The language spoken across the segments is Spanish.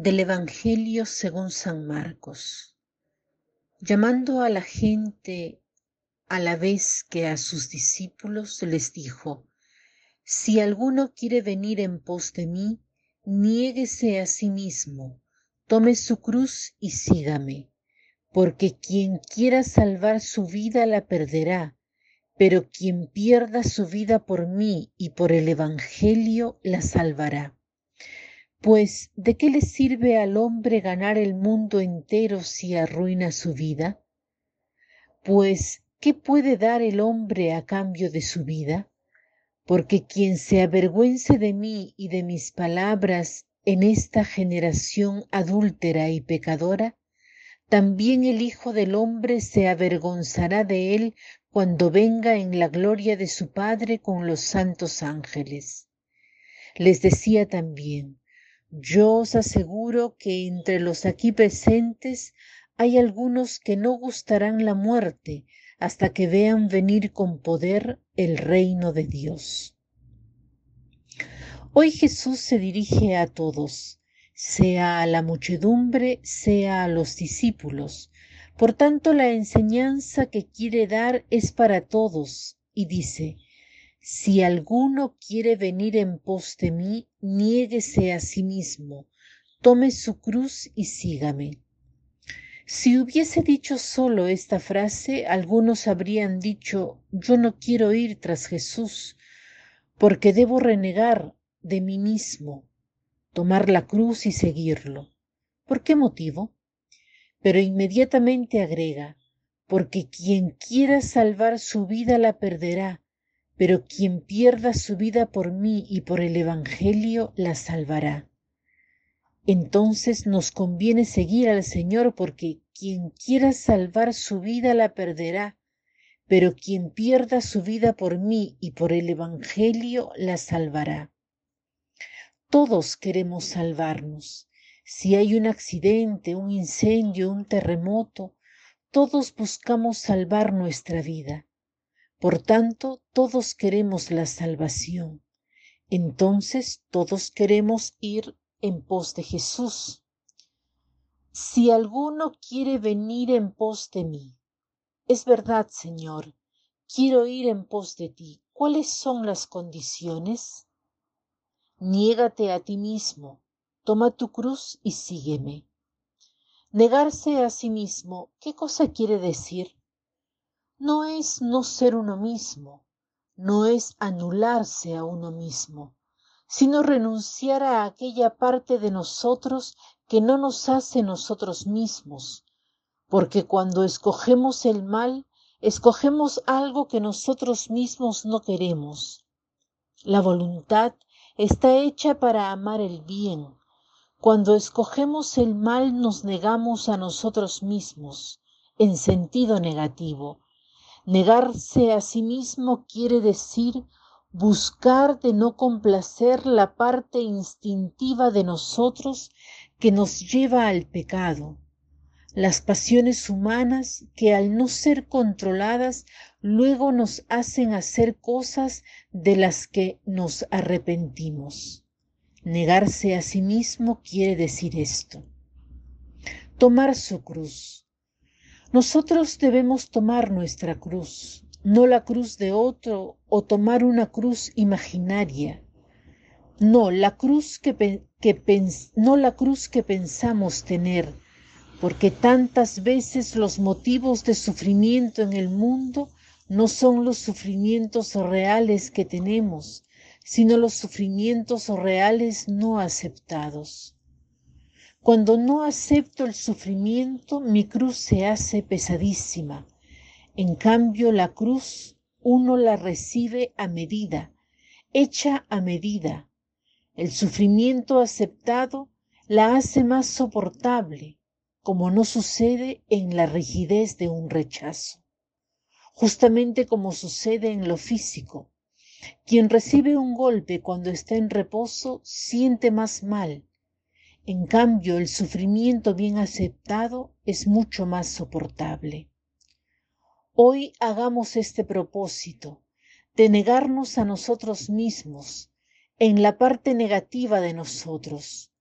Del Evangelio según San Marcos. Llamando a la gente a la vez que a sus discípulos, les dijo, Si alguno quiere venir en pos de mí, niéguese a sí mismo, tome su cruz y sígame, porque quien quiera salvar su vida la perderá, pero quien pierda su vida por mí y por el Evangelio la salvará. Pues, ¿de qué le sirve al hombre ganar el mundo entero si arruina su vida? Pues, ¿qué puede dar el hombre a cambio de su vida? Porque quien se avergüence de mí y de mis palabras en esta generación adúltera y pecadora, también el Hijo del Hombre se avergonzará de él cuando venga en la gloria de su Padre con los santos ángeles. Les decía también, yo os aseguro que entre los aquí presentes hay algunos que no gustarán la muerte hasta que vean venir con poder el reino de Dios. Hoy Jesús se dirige a todos, sea a la muchedumbre, sea a los discípulos. Por tanto, la enseñanza que quiere dar es para todos y dice, si alguno quiere venir en pos de mí, niéguese a sí mismo, tome su cruz y sígame. Si hubiese dicho solo esta frase, algunos habrían dicho, yo no quiero ir tras Jesús, porque debo renegar de mí mismo, tomar la cruz y seguirlo. ¿Por qué motivo? Pero inmediatamente agrega, porque quien quiera salvar su vida la perderá, pero quien pierda su vida por mí y por el Evangelio la salvará. Entonces nos conviene seguir al Señor porque quien quiera salvar su vida la perderá, pero quien pierda su vida por mí y por el Evangelio la salvará. Todos queremos salvarnos. Si hay un accidente, un incendio, un terremoto, todos buscamos salvar nuestra vida. Por tanto, todos queremos la salvación. Entonces, todos queremos ir en pos de Jesús. Si alguno quiere venir en pos de mí, es verdad, Señor, quiero ir en pos de ti. ¿Cuáles son las condiciones? Niégate a ti mismo, toma tu cruz y sígueme. Negarse a sí mismo, ¿qué cosa quiere decir? No es no ser uno mismo, no es anularse a uno mismo, sino renunciar a aquella parte de nosotros que no nos hace nosotros mismos, porque cuando escogemos el mal, escogemos algo que nosotros mismos no queremos. La voluntad está hecha para amar el bien. Cuando escogemos el mal nos negamos a nosotros mismos, en sentido negativo, Negarse a sí mismo quiere decir buscar de no complacer la parte instintiva de nosotros que nos lleva al pecado, las pasiones humanas que al no ser controladas luego nos hacen hacer cosas de las que nos arrepentimos. Negarse a sí mismo quiere decir esto. Tomar su cruz, nosotros debemos tomar nuestra cruz, no la cruz de otro o tomar una cruz imaginaria. No, la cruz que, no la cruz que pensamos tener, porque tantas veces los motivos de sufrimiento en el mundo no son los sufrimientos reales que tenemos, sino los sufrimientos reales no aceptados. Cuando no acepto el sufrimiento, mi cruz se hace pesadísima. En cambio, la cruz uno la recibe a medida, hecha a medida. El sufrimiento aceptado la hace más soportable, como no sucede en la rigidez de un rechazo. Justamente como sucede en lo físico. Quien recibe un golpe cuando está en reposo siente más mal, en cambio, el sufrimiento bien aceptado es mucho más soportable. Hoy hagamos este propósito de negarnos a nosotros mismos en la parte negativa de nosotros.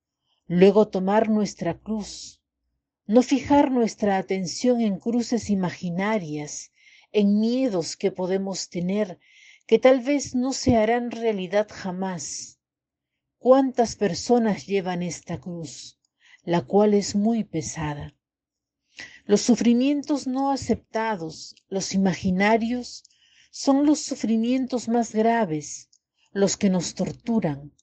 luego tomar nuestra cruz, no fijar nuestra atención en cruces imaginarias, en miedos que podemos tener, que tal vez no se harán realidad jamás. ¿Cuántas personas llevan esta cruz, la cual es muy pesada? Los sufrimientos no aceptados, los imaginarios, son los sufrimientos más graves, los que nos torturan.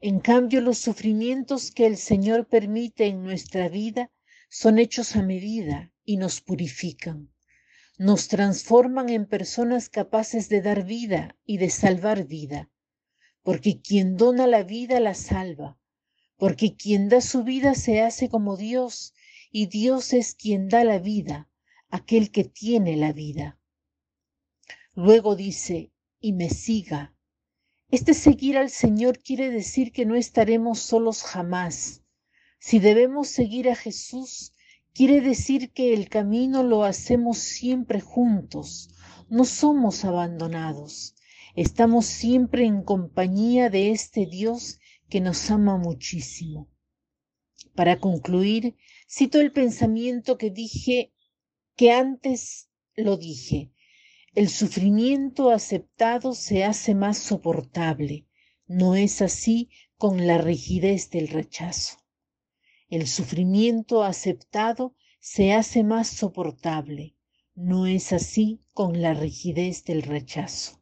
En cambio, los sufrimientos que el Señor permite en nuestra vida son hechos a medida y nos purifican. Nos transforman en personas capaces de dar vida y de salvar vida, porque quien dona la vida la salva, porque quien da su vida se hace como Dios y Dios es quien da la vida, aquel que tiene la vida. Luego dice, y me siga. Este seguir al Señor quiere decir que no estaremos solos jamás, si debemos seguir a Jesús, quiere decir que el camino lo hacemos siempre juntos, no somos abandonados, estamos siempre en compañía de este Dios que nos ama muchísimo. Para concluir, cito el pensamiento que dije, que antes lo dije. El sufrimiento aceptado se hace más soportable. No es así con la rigidez del rechazo. El sufrimiento aceptado se hace más soportable. No es así con la rigidez del rechazo.